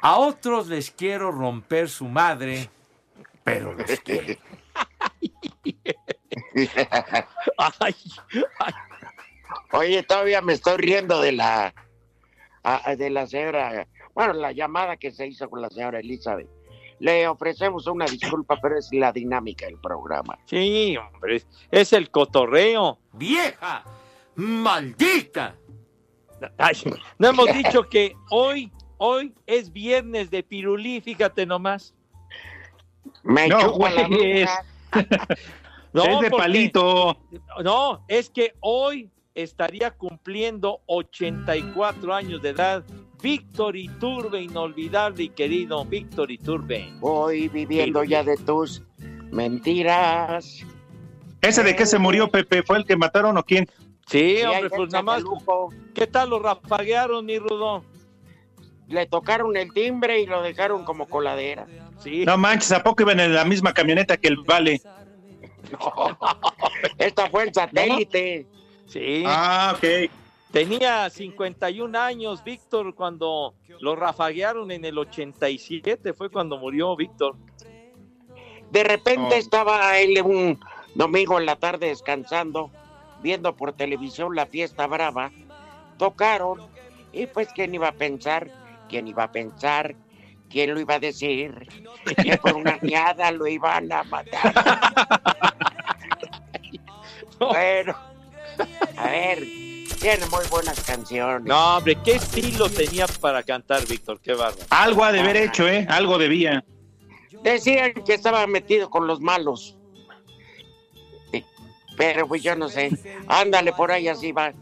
A otros les quiero romper su madre, pero los quiero. Ay, Oye, todavía me estoy riendo de la de la señora bueno, la llamada que se hizo con la señora Elizabeth. Le ofrecemos una disculpa, pero es la dinámica del programa. Sí, hombre, es- el cotorreo. ¡Vieja! ¡Maldita! Ay, no hemos dicho que hoy, hoy es viernes de pirulí, fíjate nomás. Me No, chupa la. No, es de porque- palito. No, es que hoy estaría cumpliendo 84 años de edad. Víctor Iturbe, inolvidable y querido Víctor Iturbe. Voy viviendo ya de tus mentiras. ¿Ese de qué se murió, Pepe? ¿Fue el que mataron o quién? Sí, hombre, pues nada más. ¿Qué tal lo rafaguearon, mi Rudo? Le tocaron el timbre y lo dejaron como coladera. Sí. No manches, ¿a poco iban en la misma camioneta que el Vale? Esta fue el satélite. Sí. Ah, ok. Tenía 51 años, Víctor, cuando lo rafaguearon en el 87, fue cuando murió Víctor. De repente Oh. estaba él un domingo en la tarde descansando, viendo por televisión la fiesta brava. Tocaron y pues quién iba a pensar, quién iba a pensar, quién lo iba a decir, que por una niada lo iban a matar. bueno, a ver, tiene muy buenas canciones. No, hombre, qué estilo tenía para cantar, Víctor, qué bárbaro. Algo ha de haber hecho, ¿eh? Algo debía. Decían que estaba metido con los malos. Sí, Pero pues yo no sé. Ándale por ahí así va.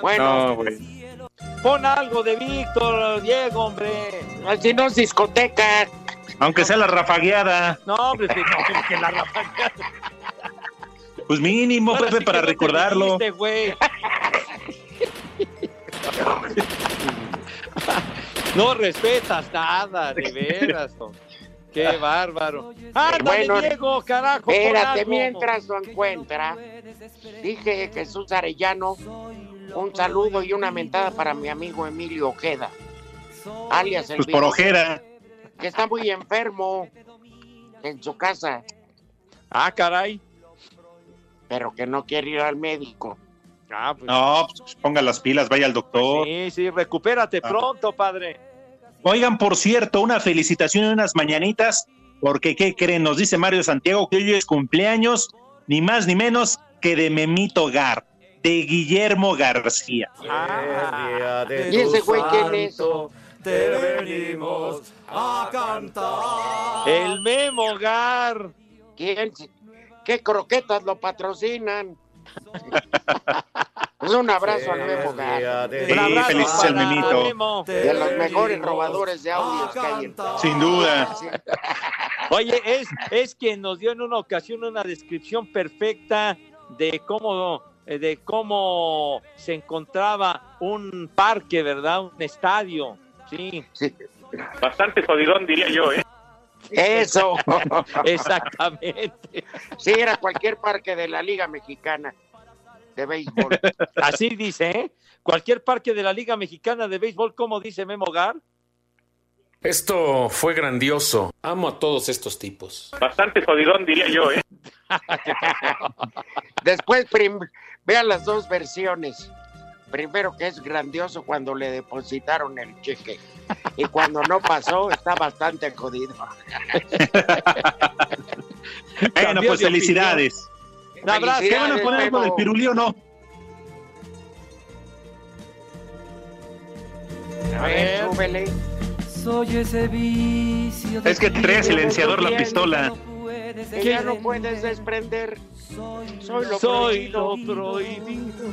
Bueno, No. Pon algo de Víctor, Diego, hombre. si no, discoteca. Aunque sea la rafagueada. No, hombre, si no, que la rafagueada. Pues mínimo, Ahora Pepe, sí para recordarlo. No respetas nada, de veras. no. Qué bárbaro. Ándale, Bueno, Diego, carajo. Espérate, mientras lo encuentra, dije Jesús Arellano, un saludo y una mentada para mi amigo Emilio Ojeda, alias el Pues por ojera. que está muy enfermo en su casa, Ah, caray. Pero que no quiere ir al médico. Ah, pues, No, pues ponga las pilas, vaya al doctor. sí, sí, recupérate Ah. pronto, padre. Oigan, por cierto, una felicitación y unas mañanitas, porque ¿qué creen? Nos dice Mario Santiago que hoy es cumpleaños, ni más ni menos que de Memito Gar, de Guillermo García. Ah, de ¿Y ese güey quién es? Te venimos a cantar. el Memo Gar. ¿Quién? ¿Qué croquetas lo patrocinan? Pues un abrazo al Memo Sí, felices al para Memito. De los mejores robadores de audios que hay en Sin duda. Oye, es, es quien nos dio en una ocasión una descripción perfecta de cómo, eh, de cómo se encontraba un parque, ¿verdad? Un estadio. Sí, Sí, Bastante jodidón, diría yo, ¿eh? Eso. exactamente. Sí, era cualquier parque de la Liga Mexicana de béisbol. Así dice, ¿eh? Cualquier parque de la Liga Mexicana de Béisbol, como dice Memo Gar. Esto fue grandioso. Amo a todos estos tipos. Bastante jodidón, diría yo, ¿eh? Después prim- vean las dos versiones. Primero que es grandioso cuando le depositaron el cheque. Y cuando no pasó, está bastante jodido. Bueno, pues de felicidades. Un abrazo. ¿Qué van a poner algo del Memo. pirulí o no? A ver, súbele. Soy ese vicio Es que trae silenciador la pistola. Que ya no puedes desprender. Soy lo Soy prohibido. lo prohibido.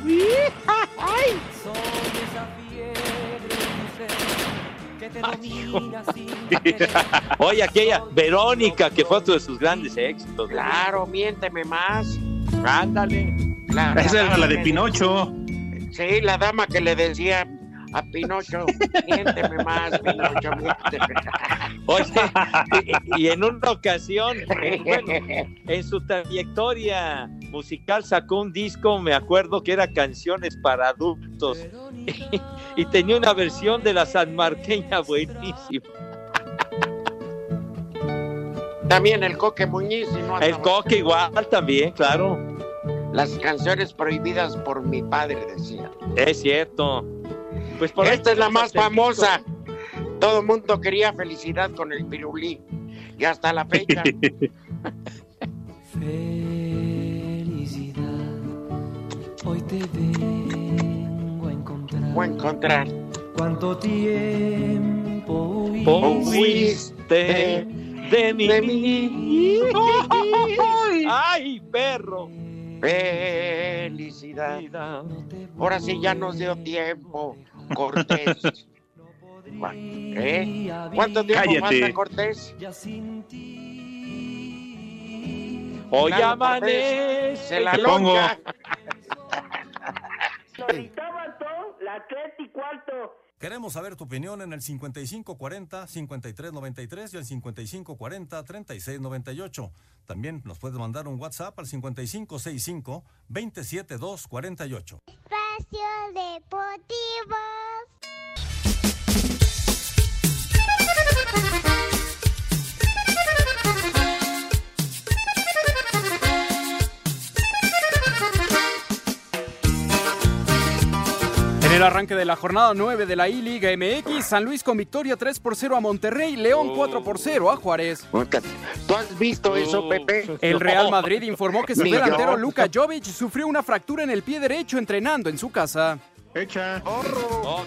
Soy esa fiebre, que te domina sin Oye, aquella Verónica, que fue otro de sus grandes éxitos. Claro, miénteme más. Ándale. La- Esa era la de Pinocho. Sí, la dama que le decía a Pinocho, miénteme más, Pinocho, miénteme. Oye, y, y en una ocasión, eh, bueno, en su trayectoria musical sacó un disco, me acuerdo que era canciones para adultos, y, tenía una versión de la sanmarqueña buenísima. También el Coque Muñiz. y no El coque igual también, claro, Las canciones prohibidas por mi padre, decía. es cierto. Pues por Esta es la más famosa. todo el mundo quería felicidad con el pirulí. Y hasta la fecha. Felicidad, hoy te vengo a encontrar. Voy a encontrar. ¿Cuánto tiempo Huiste de mí. de mí. ¡Ay, perro! Felicidad. Ahora sí ya nos dio tiempo, Cortés. ¿Eh? ¿Cuánto tiempo Cállate. falta, Cortés? Hoy Claro, amanece. Se la pongo. La tres y cuarto. Queremos saber tu opinión en el 5540-5393 y el 5540-3698. También nos puedes mandar un WhatsApp al 5565-27248. Espacio Deportivo. El arranque de la jornada 9 de la I-Liga MX, San Luis con victoria 3 por 0 a Monterrey, León 4 por 0 a Juárez. ¿Tú has visto eso, Pepe? El Real Madrid informó que su delantero Luka Jovic sufrió una fractura en el pie derecho entrenando en su casa. Oh.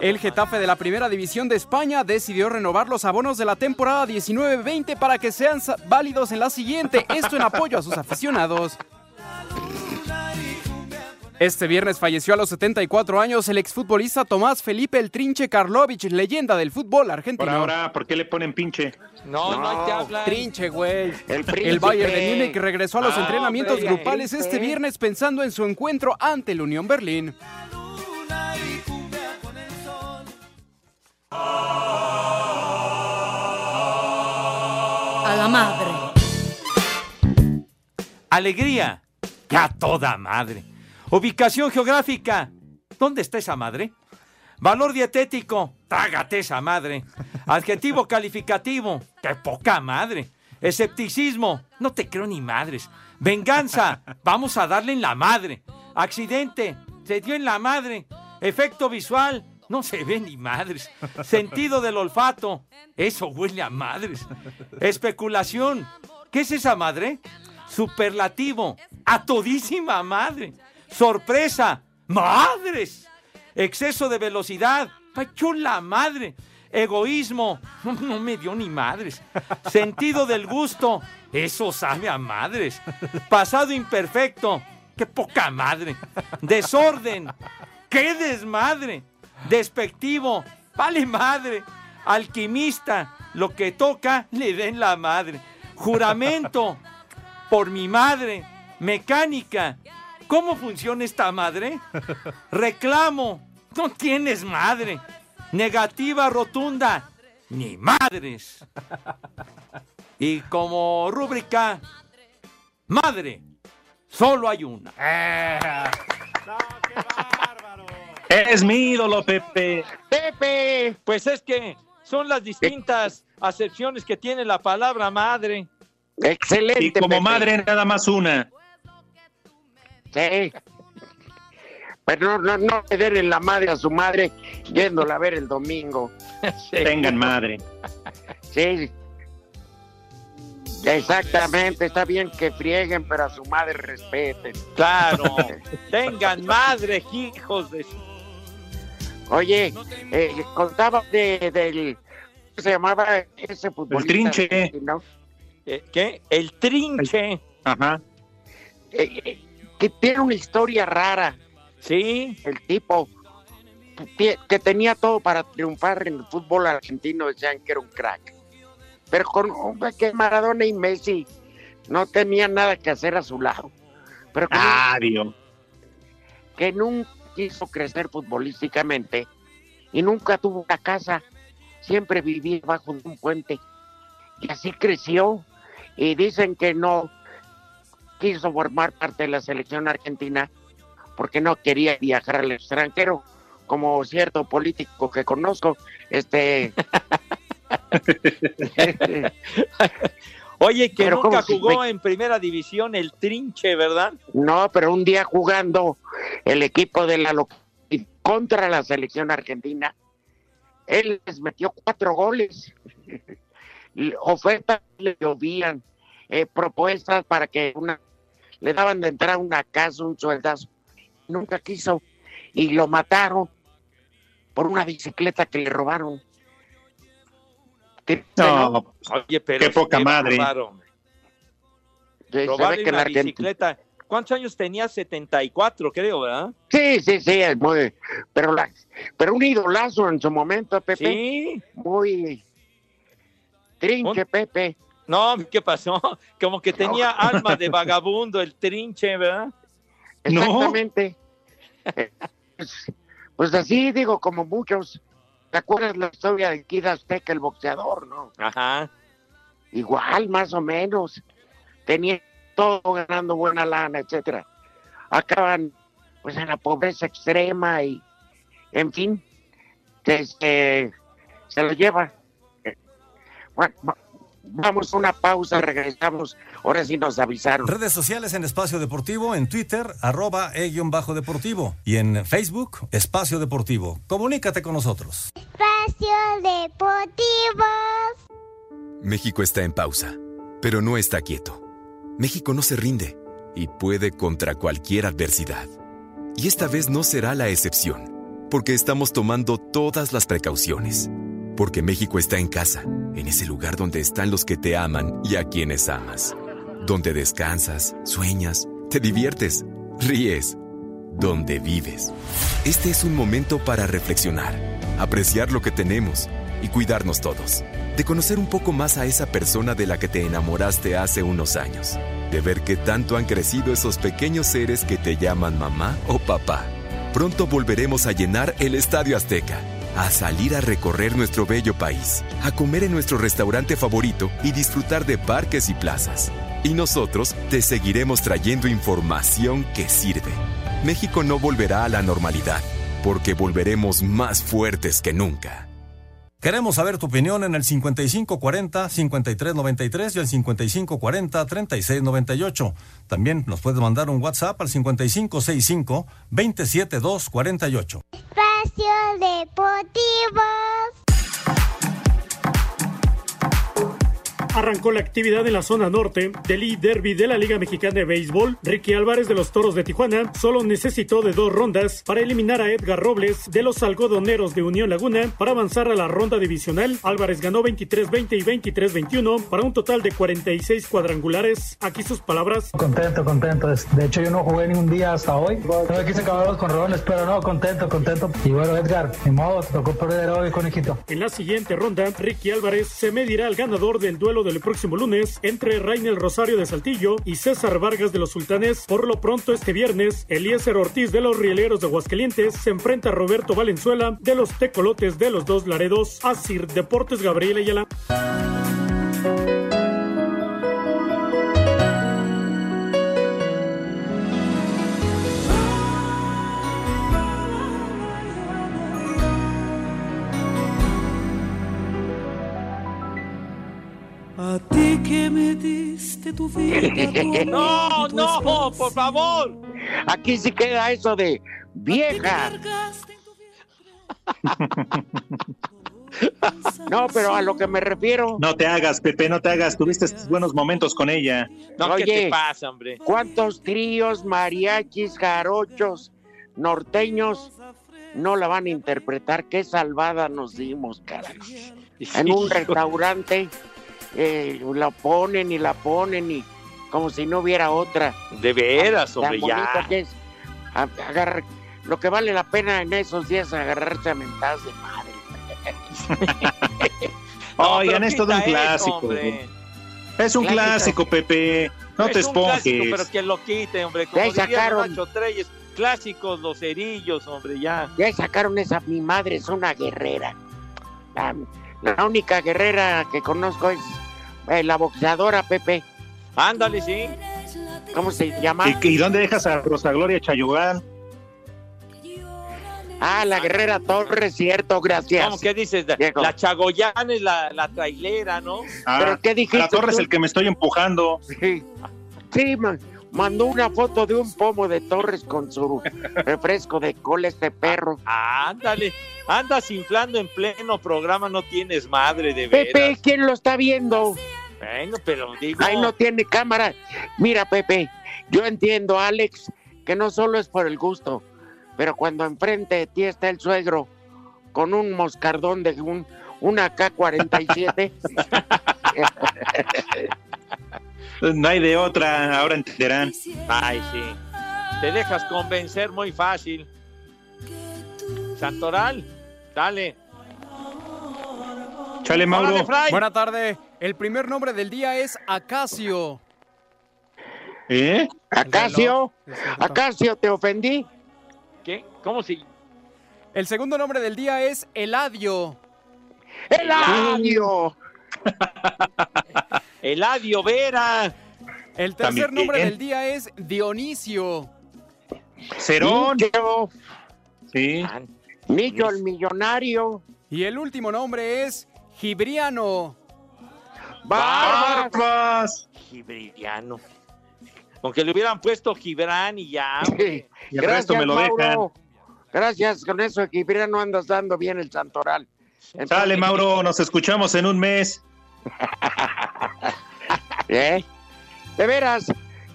El Getafe de la Primera División de España decidió renovar los abonos de la temporada 19-20 para que sean válidos en la siguiente, esto en apoyo a sus aficionados. Este viernes falleció a los 74 años el exfutbolista Tomás Felipe El Trinche Karlovich, leyenda del fútbol Por argentino. ahora, ¿por qué le ponen pinche? No, no, hay que hablar. Trinche, güey. El, El Bayern de Múnich regresó a los Ah, entrenamientos hombre, grupales este viernes pensando en su encuentro ante el Unión Berlín. A la madre. Alegría. Que a toda madre. Ubicación geográfica. ¿Dónde está esa madre? Valor dietético. Trágate esa madre. Adjetivo calificativo. ¡Qué poca madre! Escepticismo. No te creo ni madres. Venganza. Vamos a darle en la madre. Accidente. Se dio en la madre. Efecto visual. No se ve ni madres. Sentido del olfato. Eso huele a madres. Especulación. ¿Qué es esa madre? Superlativo. A todísima madre. Sorpresa. Madres. Exceso de velocidad. Pachó la madre. Egoísmo. No, me dio ni madres. Sentido del gusto. Eso sabe a madres. Pasado imperfecto. Qué poca madre. Desorden. Qué desmadre. Despectivo. Vale madre. Alquimista. Lo que toca le den la madre. Juramento. Por mi madre. Mecánica. ¿Cómo funciona esta madre? Reclamo. No tienes madre. Negativa rotunda. Ni madres. Y como rúbrica, madre. Solo hay una. Es mi ídolo, Pepe. Pepe. Pues es que son las distintas acepciones que tiene la palabra madre. Excelente. Y como Pepe. madre, nada más una. Sí. Pero no, no, no le den en la madre a su madre yéndola a ver el domingo. Tengan madre. Sí. Exactamente, está bien que frieguen, pero a su madre respeten. Claro. Tengan madre, hijos de... su- Oye, eh, contaba de, del... ¿Cómo se llamaba ese futbolista? Trinche. argentino? Eh, ¿Qué? El trinche. Ajá. Eh, eh, que tiene una historia rara. Sí. El tipo que tenía todo para triunfar en el fútbol argentino, decían que era un crack. Pero con hombre, que Maradona y Messi no tenían nada que hacer a su lado. Pero que, Adiós. que nunca quiso crecer futbolísticamente y nunca tuvo una casa, siempre vivía bajo un puente. Y así creció. Y dicen que no quiso formar parte de la selección argentina porque no quería viajar al extranjero, como cierto político que conozco, este Oye, que Pero nunca ¿cómo si jugó en primera división el trinche, ¿verdad? No, pero un día jugando el equipo de la contra la selección argentina, él les metió cuatro goles. Ofertas le llovían, eh, propuestas para que una le daban de entrar a una casa un sueldazo. Nunca quiso y lo mataron por una bicicleta que le robaron. Triste, No, Oye, pero qué poca qué madre. Robarle ve que una bicicleta. ¿Cuántos años tenía? 74, creo, ¿verdad? Sí, sí, sí, es muy, pero la, pero un idolazo en su momento, Pepe. Sí. Muy trinche, Pepe. No, ¿qué pasó? Como que tenía alma de vagabundo, el trinche, ¿verdad? Exactamente. Eh, Pues, pues así digo, como muchos. ¿Te acuerdas la historia de Kid Azteca, el boxeador, no? Ajá. Igual, más o menos. Tenía todo ganando buena lana, etcétera. Acaban, pues, en la pobreza extrema y, en fin, este, se lo lleva. Eh, Bueno, vamos a una pausa, regresamos. Ahora sí nos avisaron. Redes sociales en Espacio Deportivo, en Twitter, arroba e-bajo deportivo. Y en Facebook, Espacio Deportivo. Comunícate con nosotros. Espacio Deportivo. México está en pausa, pero no está quieto. México no se rinde y puede contra cualquier adversidad. Y esta vez no será la excepción, porque estamos tomando todas las precauciones. Porque México está en casa, en ese lugar donde están los que te aman y a quienes amas. Donde descansas, sueñas, te diviertes, ríes, donde vives. Este es un momento para reflexionar, apreciar lo que tenemos y cuidarnos todos. De conocer un poco más a esa persona de la que te enamoraste hace unos años. De ver qué tanto han crecido esos pequeños seres que te llaman mamá o papá. Pronto volveremos a llenar el Estadio Azteca, a salir a recorrer nuestro bello país, a comer en nuestro restaurante favorito y disfrutar de parques y plazas. Y nosotros te seguiremos trayendo información que sirve. México no volverá a la normalidad, porque volveremos más fuertes que nunca. Queremos saber tu opinión en el 5540-5393 y el 5540-3698. También nos puedes mandar un WhatsApp al 5565-27248. Espacio Deportivo. Arrancó la actividad en la zona norte del E-Derby de la Liga Mexicana de Béisbol. Ricky Álvarez de los Toros de Tijuana solo necesitó de dos rondas para eliminar a Edgar Robles de los algodoneros de Unión Laguna para avanzar a la ronda divisional. Álvarez ganó 23-20 y 23-21 para un total de 46 cuadrangulares. Aquí sus palabras. Contento, contento. De hecho, yo no jugué ningún día hasta hoy. No quise acabar los corrones, pero no, contento, contento. Y bueno, Edgar, ni modo, tocó perder hoy, conejito. En la siguiente ronda, Ricky Álvarez se medirá al ganador del duelo del próximo lunes entre Rainel Rosario de Saltillo y César Vargas de los Sultanes. Por lo pronto, este viernes, Eliezer Ortiz de los Rieleros de Aguascalientes se enfrenta a Roberto Valenzuela de los Tecolotes de los Dos Laredos. Asir Deportes Gabriel Ayala. A ti que me diste tu vida. tu No, tu no, esperanza. por favor. Aquí sí queda eso de vieja. No, pero a lo que me refiero. No te hagas, Pepe, no te hagas. Tuviste estos buenos momentos con ella. No, ¿qué te pasa, hombre? ¿Cuántos tríos, mariachis, jarochos, norteños no la van a interpretar? Qué salvada nos dimos, carajo. En un restaurante eh, la ponen y la ponen y como si no hubiera otra. De veras, Tan hombre, ya. que es. A- agarrar- lo que vale la pena en esos días es agarrarse a mentadas de madre. Oigan, pero es todo un clásico. Es un Ya clásico, Pepe. No Es te un clásico, esponjes. pero que lo quite, hombre. Ya Como diría sacaron. Treyes, clásicos los cerillos, hombre, ya. Ya sacaron esa, mi madre es una guerrera. La, la única guerrera que conozco es eh, la boxeadora Pepe. Ándale, sí. ¿Cómo se llama? ¿Y, y dónde dejas a Rosa Gloria Chayogán? Ah, la guerrera Torres, cierto, gracias. ¿Cómo que dices? La, Viejo. la Chagoyana es la, la trailera, ¿no? Ah, ¿Pero qué dijiste la torre es el que me estoy empujando. Sí, sí, ma- mandó una foto de un pomo de Torres con su refresco de cola este perro. Ándale, andas inflando en pleno programa, no tienes madre de veras. Pepe, ¿quién lo está viendo? Bueno, pero digo. Ahí no tiene cámara. Mira, Pepe, yo entiendo, Alex, que no solo es por el gusto, pero cuando enfrente de ti está el suegro con un moscardón de un, una K-47. No hay de otra, ahora entenderán. Ay, sí. Te dejas convencer muy fácil. Santoral, dale. Chale, Mauro. Buena tarde. El primer nombre del día es Acacio. ¿Eh? Acacio, Acacio, ¿te ofendí? ¿Qué? ¿Cómo si? El segundo nombre del día es Eladio. ¡Eladio! Eladio Vera. El tercer También. nombre del día es Dionisio. Cerón. Nicho, Sí. Nicho el millonario. Y el último nombre es Gibriano. Barbas. Barbas. Gibriano. Con que le hubieran puesto Gibran y ya. Sí. Y el resto me lo Mauro. Gracias, con eso que no andas dando bien el santoral. Entonces, Sale, Mauro, nos escuchamos en un mes. ¿Eh? De veras,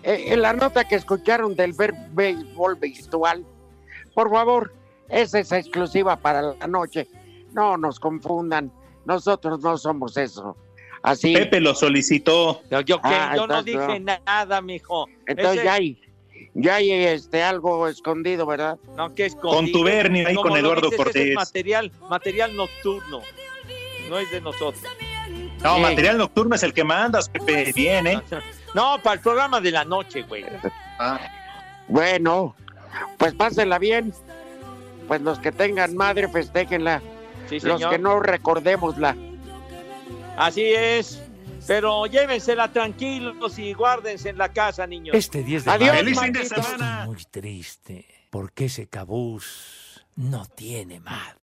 eh, en la nota que escucharon del ver béisbol virtual, por favor, esa es exclusiva para la noche. No nos confundan, nosotros no somos eso. Así. Pepe lo solicitó. Yo, Ah, yo no dije no. nada, mijo. Entonces Ese- ya hay, ya hay este, algo escondido, ¿verdad? No, que es Contubernio ahí Como con lo Eduardo dices, Cortés. Es material, material nocturno. No es de nosotros. No, Sí. material nocturno es el que mandas, Pepe. Bien, ¿eh? No, para el programa de la noche, güey. Ah, Bueno, pues pásenla bien. Pues los que tengan madre, festéjenla. Sí, los señor. que no, recordémosla. Así es. Pero llévensela tranquilos y guárdense en la casa, niños. Este 10 de Adiós, Feliz fin de semana. muy triste porque ese cabús no tiene madre.